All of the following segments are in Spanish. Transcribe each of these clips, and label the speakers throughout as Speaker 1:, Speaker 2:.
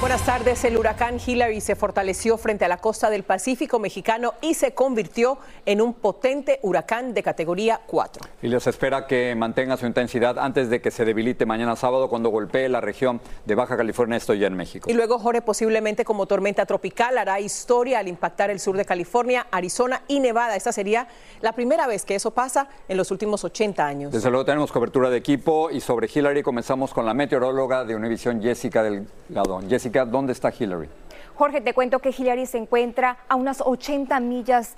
Speaker 1: Buenas tardes. El huracán Hillary se fortaleció frente a la costa del Pacífico mexicano y se convirtió en un potente huracán de categoría 4.
Speaker 2: Y les espera que mantenga su intensidad antes de que se debilite mañana sábado cuando golpee la región de Baja California, esto ya en México.
Speaker 1: Y luego Jorge posiblemente como tormenta tropical hará historia al impactar el sur de California, Arizona y Nevada. Esta sería la primera vez que eso pasa en los últimos 80 años.
Speaker 2: Desde luego tenemos cobertura de equipo y sobre Hillary comenzamos con la meteoróloga de Univisión, Jessica Delgado. Jessica, ¿dónde está Hillary?
Speaker 3: Jorge, te cuento que Hillary se encuentra a unas 80 millas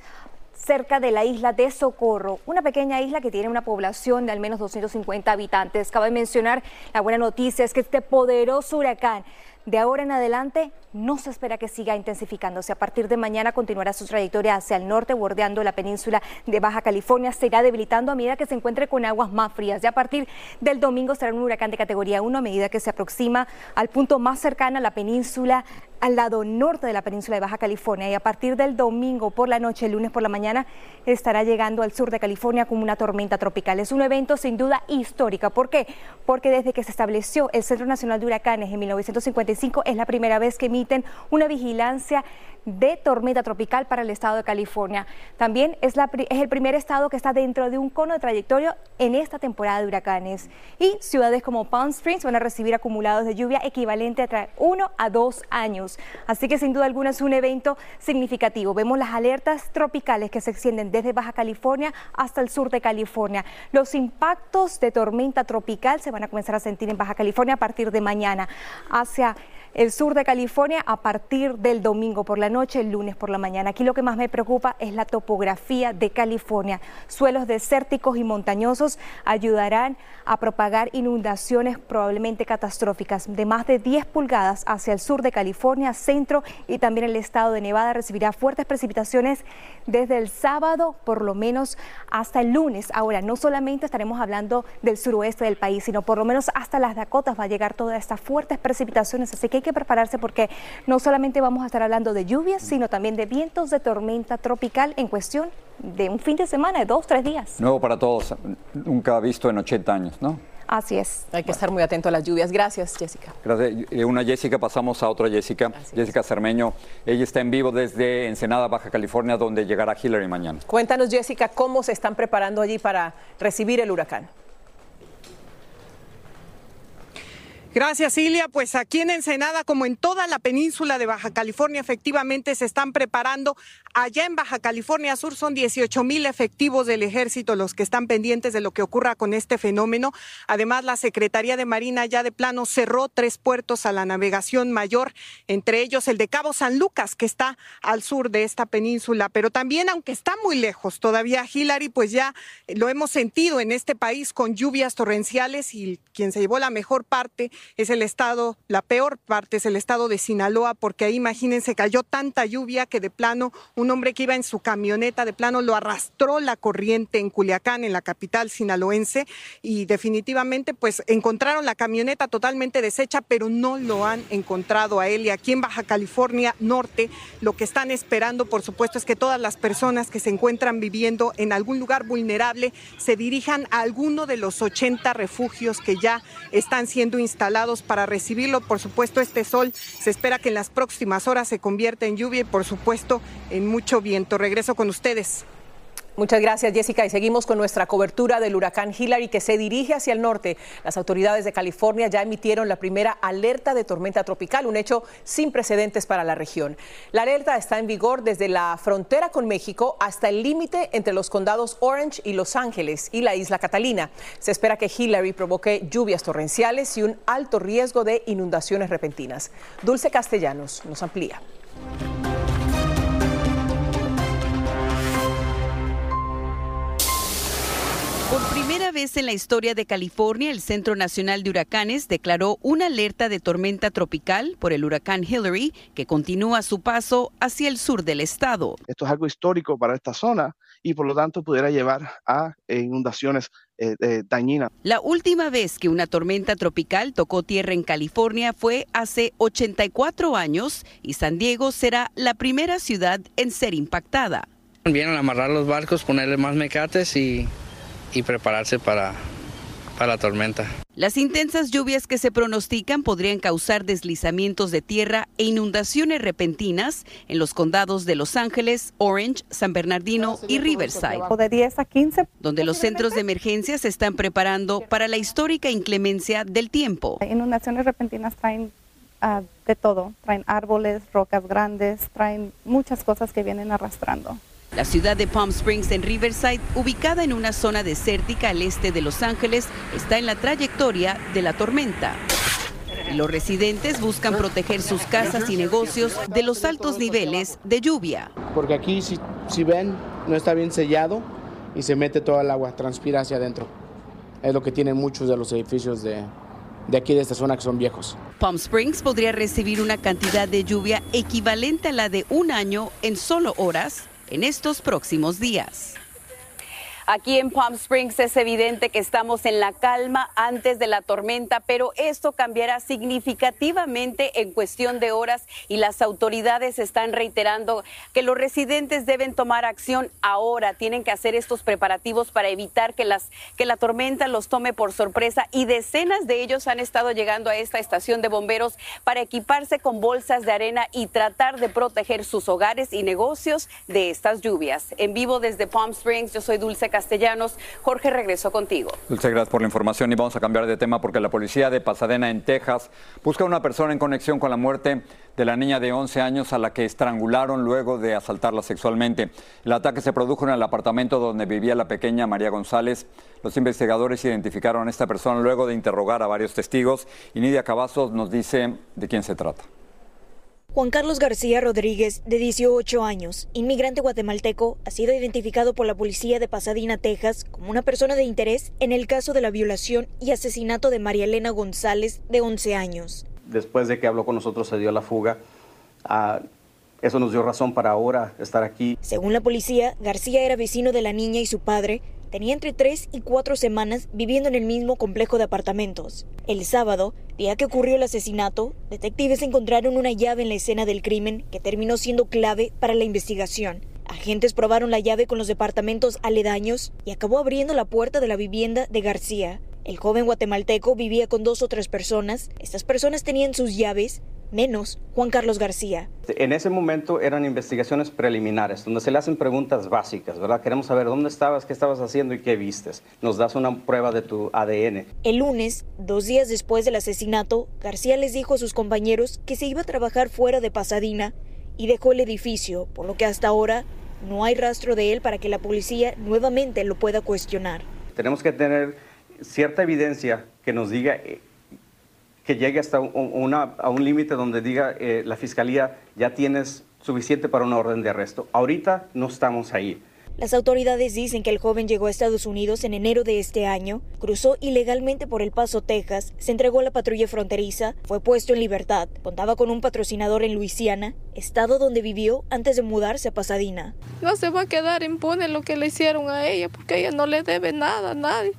Speaker 3: cerca de la isla de Socorro, una pequeña isla que tiene una población de al menos 250 habitantes. Cabe mencionar, la buena noticia es que este poderoso huracán de ahora en adelante no se espera que siga intensificándose. A partir de mañana continuará su trayectoria hacia el norte, bordeando la península de Baja California. Se debilitando a medida que se encuentre con aguas más frías. Ya a partir del domingo será un huracán de categoría 1 a medida que se aproxima al punto más cercano a la península al lado norte de la península de Baja California y a partir del domingo por la noche, el lunes por la mañana, estará llegando al sur de California como una tormenta tropical. Es un evento sin duda histórico. ¿Por qué? Porque desde que se estableció el Centro Nacional de Huracanes en 1955 es la primera vez que emiten una vigilancia de tormenta tropical para el estado de California. También es, el primer estado que está dentro de un cono de trayectoria en esta temporada de huracanes. Y ciudades como Palm Springs van a recibir acumulados de lluvia equivalente a uno a dos años. Así que sin duda alguna es un evento significativo. Vemos las alertas tropicales que se extienden desde Baja California hasta el sur de California. Los impactos de tormenta tropical se van a comenzar a sentir en Baja California a partir de mañana hacia el sur de California a partir del domingo por la noche, el lunes por la mañana. Aquí lo que más me preocupa es la topografía de California. Suelos desérticos y montañosos ayudarán a propagar inundaciones probablemente catastróficas. De más de 10 pulgadas hacia el sur de California, centro y también el estado de Nevada recibirá fuertes precipitaciones desde el sábado por lo menos hasta el lunes. Ahora, no solamente estaremos hablando del suroeste del país, sino por lo menos hasta las Dakotas va a llegar todas estas fuertes precipitaciones. Así que hay que prepararse porque no solamente vamos a estar hablando de lluvias, sino también de vientos de tormenta tropical en cuestión de un fin de semana, de dos, tres días.
Speaker 2: Nuevo para todos, nunca visto en 80 años, ¿no?
Speaker 3: Así es.
Speaker 1: Hay que estar muy atento a las lluvias. Gracias, Jessica.
Speaker 2: Gracias. De una Jessica pasamos a otra Jessica, Así Jessica es. Cermeño. Ella está en vivo desde Ensenada, Baja California, donde llegará Hillary mañana.
Speaker 1: Cuéntanos, Jessica, cómo se están preparando allí para recibir el huracán.
Speaker 4: Gracias, Ilia. Pues aquí en Ensenada, como en toda la península de Baja California, efectivamente se están preparando. Allá en Baja California Sur son 18 mil efectivos del ejército los que están pendientes de lo que ocurra con este fenómeno. Además, la Secretaría de Marina ya de plano cerró tres puertos a la navegación mayor, entre ellos el de Cabo San Lucas, que está al sur de esta península. Pero también, aunque está muy lejos todavía, Hillary, pues ya lo hemos sentido en este país con lluvias torrenciales y quien se llevó la mejor parte es el estado, la peor parte es el estado de Sinaloa, porque ahí imagínense, cayó tanta lluvia que de plano un hombre que iba en su camioneta, de plano lo arrastró la corriente en Culiacán, en la capital sinaloense, y definitivamente pues encontraron la camioneta totalmente deshecha, pero no lo han encontrado a él. Y aquí en Baja California Norte, lo que están esperando, por supuesto, es que todas las personas que se encuentran viviendo en algún lugar vulnerable se dirijan a alguno de los 80 refugios que ya están siendo instalados para recibirlo. Por supuesto, este sol se espera que en las próximas horas se convierta en lluvia y, por supuesto, en mucho viento. Regreso con ustedes.
Speaker 1: Muchas gracias, Jessica. Y seguimos con nuestra cobertura del huracán Hillary que se dirige hacia el norte. Las autoridades de California ya emitieron la primera alerta de tormenta tropical, un hecho sin precedentes para la región. La alerta está en vigor desde la frontera con México hasta el límite entre los condados Orange y Los Ángeles y la isla Catalina. Se espera que Hillary provoque lluvias torrenciales y un alto riesgo de inundaciones repentinas. Dulce Castellanos nos amplía.
Speaker 5: Vez en la historia de California, el Centro Nacional de Huracanes declaró una alerta de tormenta tropical por el huracán Hillary, que continúa su paso hacia el sur del estado.
Speaker 6: Esto es algo histórico para esta zona y por lo tanto pudiera llevar a inundaciones eh, eh, dañinas.
Speaker 5: La última vez que una tormenta tropical tocó tierra en California fue hace 84 años y San Diego será la primera ciudad en ser impactada.
Speaker 7: Vienen a amarrar los barcos, ponerle más mecates y y prepararse para, para la tormenta.
Speaker 5: Las intensas lluvias que se pronostican podrían causar deslizamientos de tierra e inundaciones repentinas en los condados de Los Ángeles, Orange, San Bernardino y Riverside.
Speaker 8: De 10 a 15.
Speaker 5: Donde los centros de emergencia se están preparando para la histórica inclemencia del tiempo.
Speaker 8: Inundaciones repentinas traen ah, de todo, traen árboles, rocas grandes, traen muchas cosas que vienen arrastrando.
Speaker 5: La ciudad de Palm Springs en Riverside, ubicada en una zona desértica al este de Los Ángeles, está en la trayectoria de la tormenta. los residentes buscan proteger sus casas y negocios de los altos niveles de lluvia.
Speaker 9: Porque aquí, si, si ven, no está bien sellado y se mete toda el agua, transpira hacia adentro. Es lo que tienen muchos de los edificios de, de aquí, de esta zona, que son viejos.
Speaker 5: Palm Springs podría recibir una cantidad de lluvia equivalente a la de un año en solo horas en estos próximos días.
Speaker 10: Aquí en Palm Springs es evidente que estamos en la calma antes de la tormenta, pero esto cambiará significativamente en cuestión de horas y las autoridades están reiterando que los residentes deben tomar acción ahora, tienen que hacer estos preparativos para evitar que las que la tormenta los tome por sorpresa y decenas de ellos han estado llegando a esta estación de bomberos para equiparse con bolsas de arena y tratar de proteger sus hogares y negocios de estas lluvias. En vivo desde Palm Springs, yo soy Dulce Castellanos. Jorge, regreso contigo.
Speaker 2: Dulce, gracias por la información y vamos a cambiar de tema porque la policía de Pasadena, en Texas, busca a una persona en conexión con la muerte de la niña de 11 años a la que estrangularon luego de asaltarla sexualmente. El ataque se produjo en el apartamento donde vivía la pequeña María González. Los investigadores identificaron a esta persona luego de interrogar a varios testigos y Nidia Cavazos nos dice de quién se trata.
Speaker 11: Juan Carlos García Rodríguez, de 18 años, inmigrante guatemalteco, ha sido identificado por la policía de Pasadena, Texas, como una persona de interés en el caso de la violación y asesinato de María Elena González, de 11 años.
Speaker 12: Después de que habló con nosotros, se dio la fuga. Ah, eso nos dio razón para ahora estar aquí.
Speaker 11: Según la policía, García era vecino de la niña y su padre, tenía entre tres y cuatro semanas viviendo en el mismo complejo de apartamentos. El sábado, día que ocurrió el asesinato, detectives encontraron una llave en la escena del crimen que terminó siendo clave para la investigación. Agentes probaron la llave con los departamentos aledaños y acabó abriendo la puerta de la vivienda de García. El joven guatemalteco vivía con dos o tres personas. Estas personas tenían sus llaves, menos Juan Carlos García.
Speaker 12: En ese momento eran investigaciones preliminares, donde se le hacen preguntas básicas, ¿verdad? Queremos saber dónde estabas, qué estabas haciendo y qué vistes. Nos das una prueba de tu ADN.
Speaker 11: El lunes, dos días después del asesinato, García les dijo a sus compañeros que se iba a trabajar fuera de Pasadena y dejó el edificio, por lo que hasta ahora no hay rastro de él para que la policía nuevamente lo pueda cuestionar.
Speaker 12: Tenemos que tener cierta evidencia que nos diga eh, que llegue hasta a un límite donde diga eh, la fiscalía ya tienes suficiente para una orden de arresto. Ahorita no estamos ahí.
Speaker 11: Las autoridades dicen que el joven llegó a Estados Unidos en enero de este año, cruzó ilegalmente por El Paso, Texas, se entregó a la patrulla fronteriza, fue puesto en libertad, contaba con un patrocinador en Luisiana, estado donde vivió antes de mudarse a Pasadena.
Speaker 13: No se va a quedar impune lo que le hicieron a ella, porque ella no le debe nada a nadie.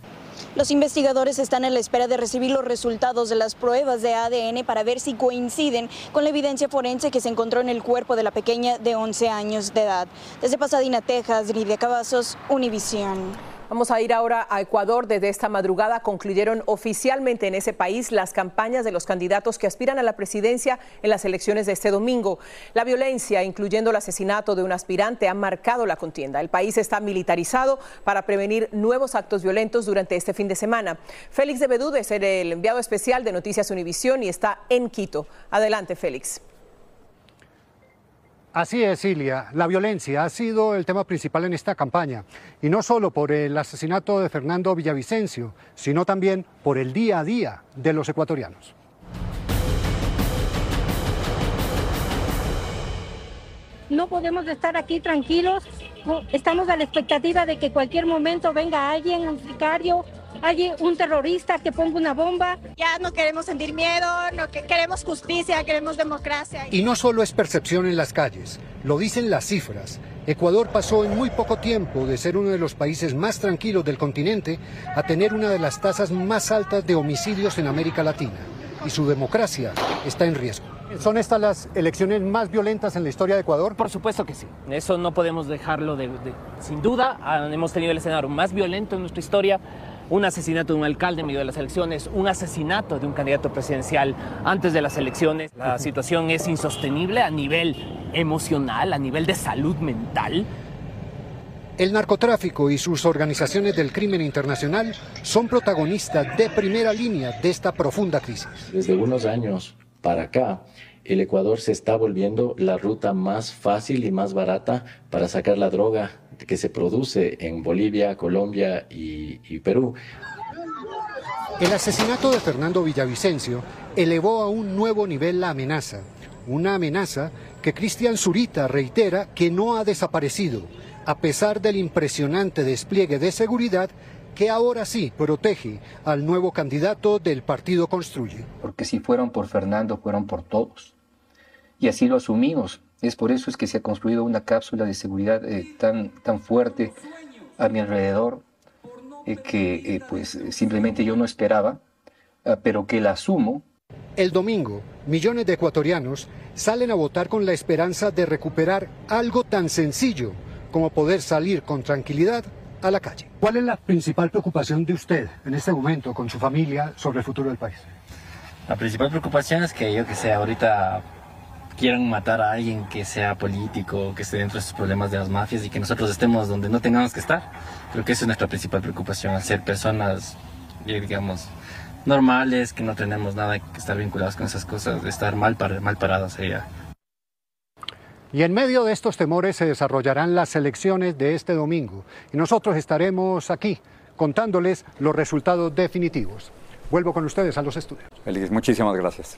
Speaker 11: Los investigadores están en la espera de recibir los resultados de las pruebas de ADN para ver si coinciden con la evidencia forense que se encontró en el cuerpo de la pequeña de 11 años de edad. Desde Pasadena, Texas, Lidia Cavazos, Univisión.
Speaker 1: Vamos a ir ahora a Ecuador. Desde esta madrugada concluyeron oficialmente en ese país las campañas de los candidatos que aspiran a la presidencia en las elecciones de este domingo. La violencia, incluyendo el asesinato de un aspirante, ha marcado la contienda. El país está militarizado para prevenir nuevos actos violentos durante este fin de semana. Félix de Bedú es el enviado especial de Noticias Univisión y está en Quito. Adelante, Félix.
Speaker 14: Así es, Ilia. La violencia ha sido el tema principal en esta campaña, y no solo por el asesinato de Fernando Villavicencio, sino también por el día a día de los ecuatorianos.
Speaker 15: No podemos estar aquí tranquilos, estamos a la expectativa de que cualquier momento venga alguien, un sicario, hay un terrorista que ponga una bomba.
Speaker 16: Ya no queremos sentir miedo, no queremos justicia, queremos democracia.
Speaker 14: Y no solo es percepción en las calles, lo dicen las cifras. Ecuador pasó en muy poco tiempo de ser uno de los países más tranquilos del continente a tener una de las tasas más altas de homicidios en América Latina. Y su democracia está en riesgo. ¿Son estas las elecciones más violentas en la historia de Ecuador?
Speaker 17: Por supuesto que sí. Eso no podemos dejarlo de, sin duda. Hemos tenido el escenario más violento en nuestra historia un asesinato de un alcalde en medio de las elecciones, un asesinato de un candidato presidencial antes de las elecciones. La situación es insostenible a nivel emocional, a nivel de salud mental.
Speaker 14: El narcotráfico y sus organizaciones del crimen internacional son protagonistas de primera línea de esta profunda crisis.
Speaker 18: Desde unos años para acá, el Ecuador se está volviendo la ruta más fácil y más barata para sacar la droga que se produce en Bolivia, Colombia y, Perú.
Speaker 14: El asesinato de Fernando Villavicencio elevó a un nuevo nivel la amenaza, una amenaza que Cristian Zurita reitera que no ha desaparecido, a pesar del impresionante despliegue de seguridad que ahora sí protege al nuevo candidato del partido Construye.
Speaker 19: Porque si fueron por Fernando, fueron por todos. Y así lo asumimos. Es por eso es que se ha construido una cápsula de seguridad eh, tan, tan fuerte a mi alrededor eh, que eh, pues simplemente yo no esperaba, ah, pero que la asumo.
Speaker 14: El domingo, millones de ecuatorianos salen a votar con la esperanza de recuperar algo tan sencillo como poder salir con tranquilidad a la calle. ¿Cuál es la principal preocupación de usted en este momento con su familia sobre el futuro del país?
Speaker 19: La principal preocupación es que yo que sé, ahorita quieran matar a alguien que sea político, que esté dentro de esos problemas de las mafias y que nosotros estemos donde no tengamos que estar. Creo que esa es nuestra principal preocupación, ser personas, digamos, normales, que no tenemos nada que estar vinculados con esas cosas, estar mal, mal parados allá.
Speaker 14: Y en medio de estos temores se desarrollarán las elecciones de este domingo y nosotros estaremos aquí contándoles los resultados definitivos. Vuelvo con ustedes a los estudios.
Speaker 2: Feliz, muchísimas gracias.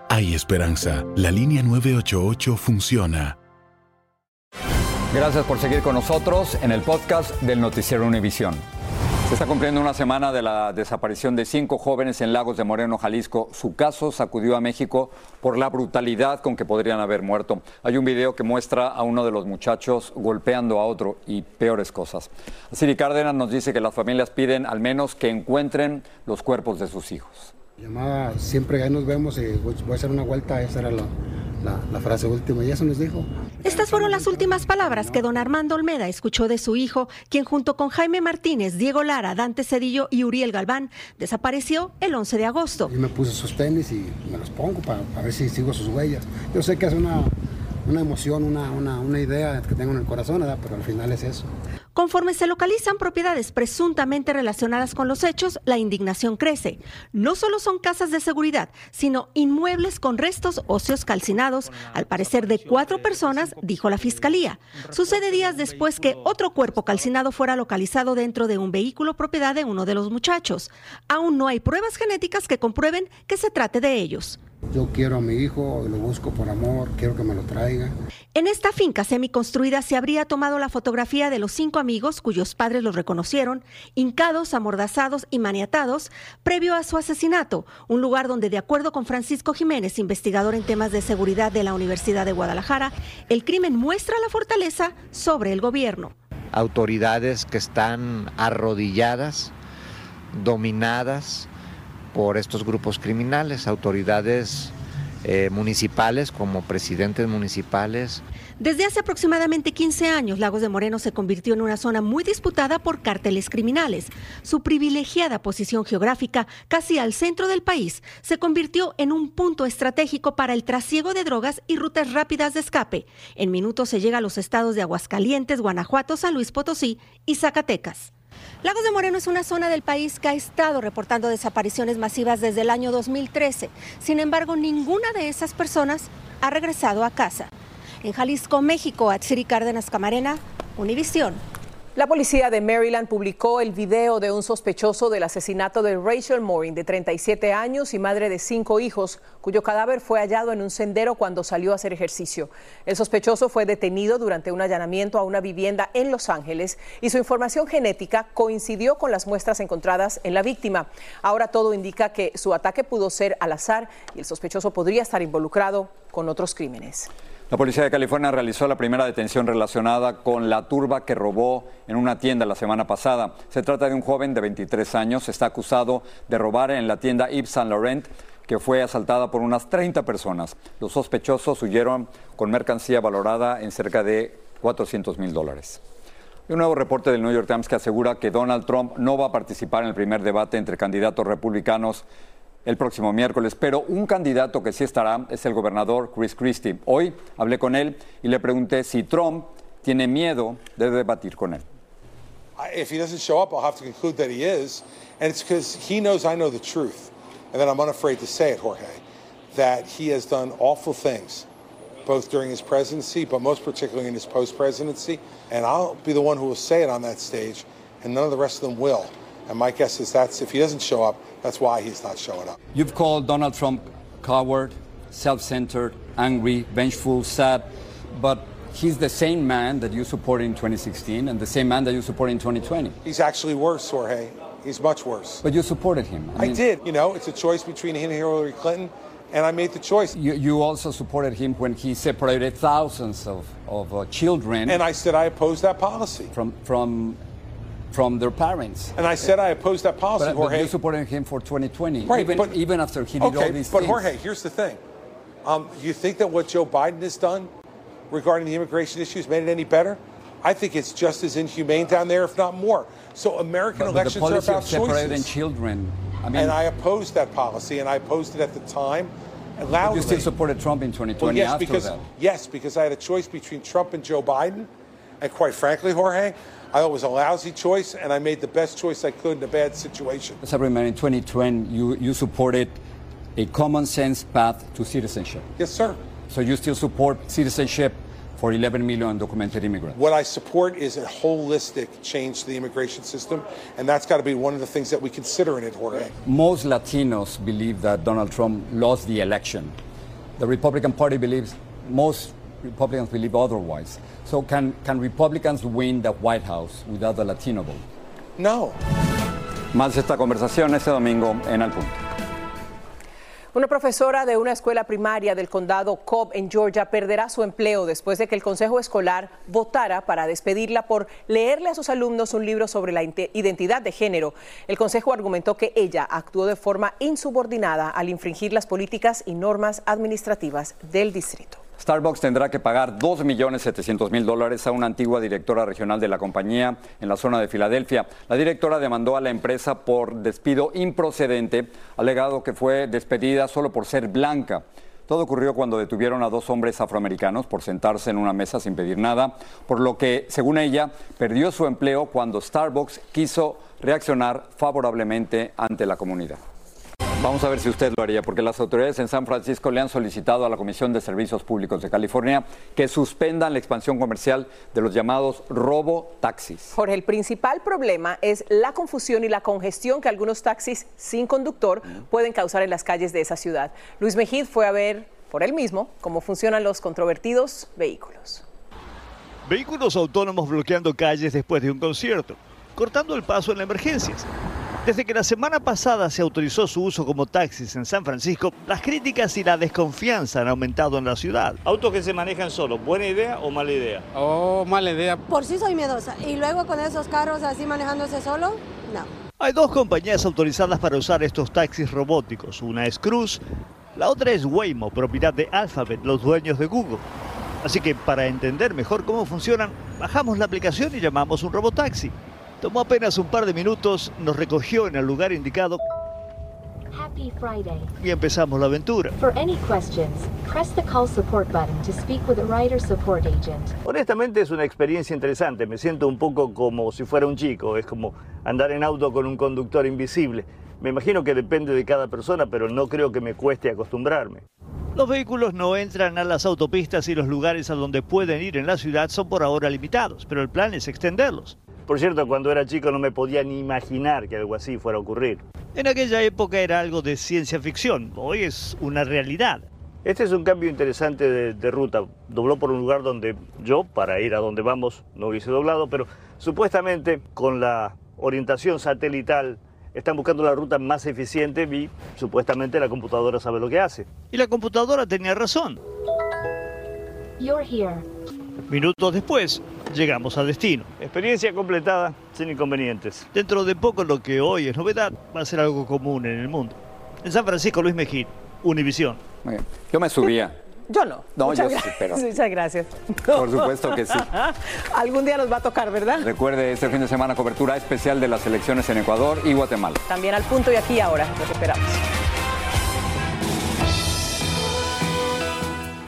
Speaker 20: Hay esperanza. La línea 988 funciona.
Speaker 2: Gracias por seguir con nosotros en el podcast del Noticiero Univisión. Se está cumpliendo una semana de la desaparición de cinco jóvenes en Lagos de Moreno, Jalisco. Su caso sacudió a México por la brutalidad con que podrían haber muerto. Hay un video que muestra a uno de los muchachos golpeando a otro y peores cosas. Siri Cárdenas nos dice que las familias piden al menos que encuentren los cuerpos de sus hijos.
Speaker 21: Llamaba siempre, ahí nos vemos y voy a hacer una vuelta, esa era la, la, frase última y eso nos dijo.
Speaker 22: Estas fueron las últimas palabras que don Armando Olmeda escuchó de su hijo, quien junto con Jaime Martínez, Diego Lara, Dante Cedillo y Uriel Galván desapareció el 11 de agosto.
Speaker 21: Y me puse sus tenis y me los pongo para, para ver si sigo sus huellas. Yo sé que es una una emoción, una, una, una, idea que tengo en el corazón, pero al final es eso.
Speaker 22: Conforme se localizan propiedades presuntamente relacionadas con los hechos, la indignación crece. No solo son casas de seguridad, sino inmuebles con restos óseos calcinados, al parecer de cuatro personas, dijo la fiscalía. Sucede días después que otro cuerpo calcinado fuera localizado dentro de un vehículo propiedad de uno de los muchachos. Aún no hay pruebas genéticas que comprueben que se trate de ellos.
Speaker 21: Yo quiero a mi hijo, lo busco por amor, quiero que me lo traiga.
Speaker 22: En esta finca semiconstruida se habría tomado la fotografía de los cinco amigos cuyos padres los reconocieron, hincados, amordazados y maniatados, previo a su asesinato, un lugar donde, de acuerdo con Francisco Jiménez, investigador en temas de seguridad de la Universidad de Guadalajara, el crimen muestra la fortaleza sobre el gobierno.
Speaker 23: Autoridades que están arrodilladas, dominadas, por estos grupos criminales, autoridades eh, municipales como presidentes municipales.
Speaker 22: Desde hace aproximadamente 15 años, Lagos de Moreno se convirtió en una zona muy disputada por cárteles criminales. Su privilegiada posición geográfica, casi al centro del país, se convirtió en un punto estratégico para el trasiego de drogas y rutas rápidas de escape. En minutos se llega a los estados de Aguascalientes, Guanajuato, San Luis Potosí y Zacatecas. Lagos de Moreno es una zona del país que ha estado reportando desapariciones masivas desde el año 2013. Sin embargo, ninguna de esas personas ha regresado a casa. En Jalisco, México, Atsiri Cárdenas Camarena, Univisión.
Speaker 1: La policía de Maryland publicó el video de un sospechoso del asesinato de Rachel Morin, de 37 años y madre de cinco hijos, cuyo cadáver fue hallado en un sendero cuando salió a hacer ejercicio. El sospechoso fue detenido durante un allanamiento a una vivienda en Los Ángeles y su información genética coincidió con las muestras encontradas en la víctima. Ahora todo indica que su ataque pudo ser al azar y el sospechoso podría estar involucrado con otros crímenes.
Speaker 2: La policía de California realizó la primera detención relacionada con la turba que robó en una tienda la semana pasada. Se trata de un joven de 23 años. Está acusado de robar en la tienda Yves Saint Laurent que fue asaltada por unas 30 personas. Los sospechosos huyeron con mercancía valorada en cerca de 400 mil dólares. Un nuevo reporte del New York Times que asegura que Donald Trump no va a participar en el primer debate entre candidatos republicanos el próximo miércoles, pero un candidato que sí estará es el gobernador Chris Christie. Hoy hablé con él y le pregunté si Trump tiene miedo de debatir con él.
Speaker 24: If he doesn't show up, I'll have to conclude that he is, and it's because he knows I know the truth, and that I'm unafraid to say it, Jorge, that he has done awful things, both during his presidency, but most particularly in his post-presidency, and I'll be the one who will say it on that stage, and none of the rest of them will. And my guess is that's if he doesn't show up, that's why he's not showing up.
Speaker 2: You've called Donald Trump coward, self-centered, angry, vengeful, sad, but he's the same man that you supported in 2016 and the same man that you supported in 2020.
Speaker 24: He's actually worse, Jorge. He's much worse.
Speaker 2: But you supported him.
Speaker 24: I, mean, did. You know, it's a choice between him and Hillary Clinton and I made the choice.
Speaker 2: You, you, also supported him when he separated thousands of, of uh, children.
Speaker 24: And I said I opposed that policy.
Speaker 2: From, from from their parents.
Speaker 24: And I said I opposed that policy,
Speaker 2: but,
Speaker 24: Jorge.
Speaker 2: But you supported him for 2020,
Speaker 24: right,
Speaker 2: even,
Speaker 24: but,
Speaker 2: even after he did
Speaker 24: okay,
Speaker 2: all these
Speaker 24: but
Speaker 2: things.
Speaker 24: Jorge, here's the thing. Um, you think that what Joe Biden has done regarding the immigration issues made it any better? I think it's just as inhumane down there, if not more. So American
Speaker 2: but,
Speaker 24: elections are about choices.
Speaker 2: children. I mean,
Speaker 24: and I opposed that policy, and I opposed it at the time. And loudly.
Speaker 2: You still supported Trump in 2020
Speaker 24: well, yes,
Speaker 2: after
Speaker 24: because,
Speaker 2: that.
Speaker 24: Yes, because I had a choice between Trump and Joe Biden. And quite frankly, Jorge, I was a lousy choice, and I made the best choice I could in a bad situation.
Speaker 2: Mr. In 2020, you, you supported a common sense path to citizenship.
Speaker 24: Yes, sir.
Speaker 2: So you still support citizenship for 11 million undocumented immigrants?
Speaker 24: What I support is a holistic change to the immigration system, and that's got to be one of the things that we consider in it, Jorge.
Speaker 2: Most Latinos believe that Donald Trump lost the election. The Republican Party believes, most Republicans believe otherwise. So can, can Republicans win the White House without the Latino vote?
Speaker 24: No.
Speaker 2: Más esta conversación este domingo en Al Punto.
Speaker 1: Una profesora de una escuela primaria del condado Cobb en Georgia perderá su empleo después de que el consejo escolar votara para despedirla por leerle a sus alumnos un libro sobre la identidad de género. El consejo argumentó que ella actuó de forma insubordinada al infringir las políticas y normas administrativas del distrito.
Speaker 2: Starbucks tendrá que pagar 2.700.000 dólares a una antigua directora regional de la compañía en la zona de Filadelfia. La directora demandó a la empresa por despido improcedente, alegado que fue despedida solo por ser blanca. Todo ocurrió cuando detuvieron a dos hombres afroamericanos por sentarse en una mesa sin pedir nada, por lo que, según ella, perdió su empleo cuando Starbucks quiso reaccionar favorablemente ante la comunidad. Vamos a ver si usted lo haría, porque las autoridades en San Francisco le han solicitado a la Comisión de Servicios Públicos de California que suspendan la expansión comercial de los llamados robo taxis.
Speaker 1: Jorge, el principal problema es la confusión y la congestión que algunos taxis sin conductor pueden causar en las calles de esa ciudad. Luis Mejid fue a ver por él mismo cómo funcionan los controvertidos vehículos.
Speaker 25: Vehículos autónomos bloqueando calles después de un concierto, cortando el paso en emergencias desde que la semana pasada se autorizó su uso como taxis en San Francisco, las críticas y la desconfianza han aumentado en la ciudad. Autos que se manejan solo, ¿buena idea o mala idea?
Speaker 26: Oh, mala idea.
Speaker 27: Por sí soy miedosa. Y luego con esos carros así manejándose solo, no.
Speaker 25: Hay dos compañías autorizadas para usar estos taxis robóticos. Una es Cruz, la otra es Waymo, propiedad de Alphabet, los dueños de Google. Así que para entender mejor cómo funcionan, bajamos la aplicación y llamamos un robotaxi. Tomó apenas un par de minutos, nos recogió en el lugar indicado
Speaker 28: Happy Friday.
Speaker 25: y empezamos la aventura.
Speaker 28: For any questions, press the call support button to speak with a rider support agent.
Speaker 25: Honestamente es una experiencia interesante, me siento un poco como si fuera un chico, es como andar en auto con un conductor invisible. Me imagino que depende de cada persona, pero no creo que me cueste acostumbrarme. Los vehículos no entran a las autopistas y los lugares a donde pueden ir en la ciudad son por ahora limitados, pero el plan es extenderlos. Por cierto, cuando era chico no me podía ni imaginar que algo así fuera a ocurrir. En aquella época era algo de ciencia ficción, hoy es una realidad. Este es un cambio interesante de, de, ruta. Dobló por un lugar donde yo, para ir a donde vamos, no hubiese doblado, pero supuestamente con la orientación satelital están buscando la ruta más eficiente y supuestamente la computadora sabe lo que hace. Y la computadora tenía razón.
Speaker 28: You're here.
Speaker 25: Minutos después, llegamos a destino. Experiencia completada sin inconvenientes. Dentro de poco lo que hoy es novedad va a ser algo común en el mundo. En San Francisco, Luis Mejía, Univisión.
Speaker 2: Muy bien. Yo me subía.
Speaker 1: Yo no.
Speaker 2: No,
Speaker 1: Muchas
Speaker 2: yo sí, pero.
Speaker 1: Muchas gracias.
Speaker 2: Por supuesto que sí.
Speaker 1: Algún día nos va a tocar, ¿verdad?
Speaker 2: Recuerde este fin de semana cobertura especial de las elecciones en Ecuador y Guatemala.
Speaker 1: También al punto y aquí ahora. Los esperamos.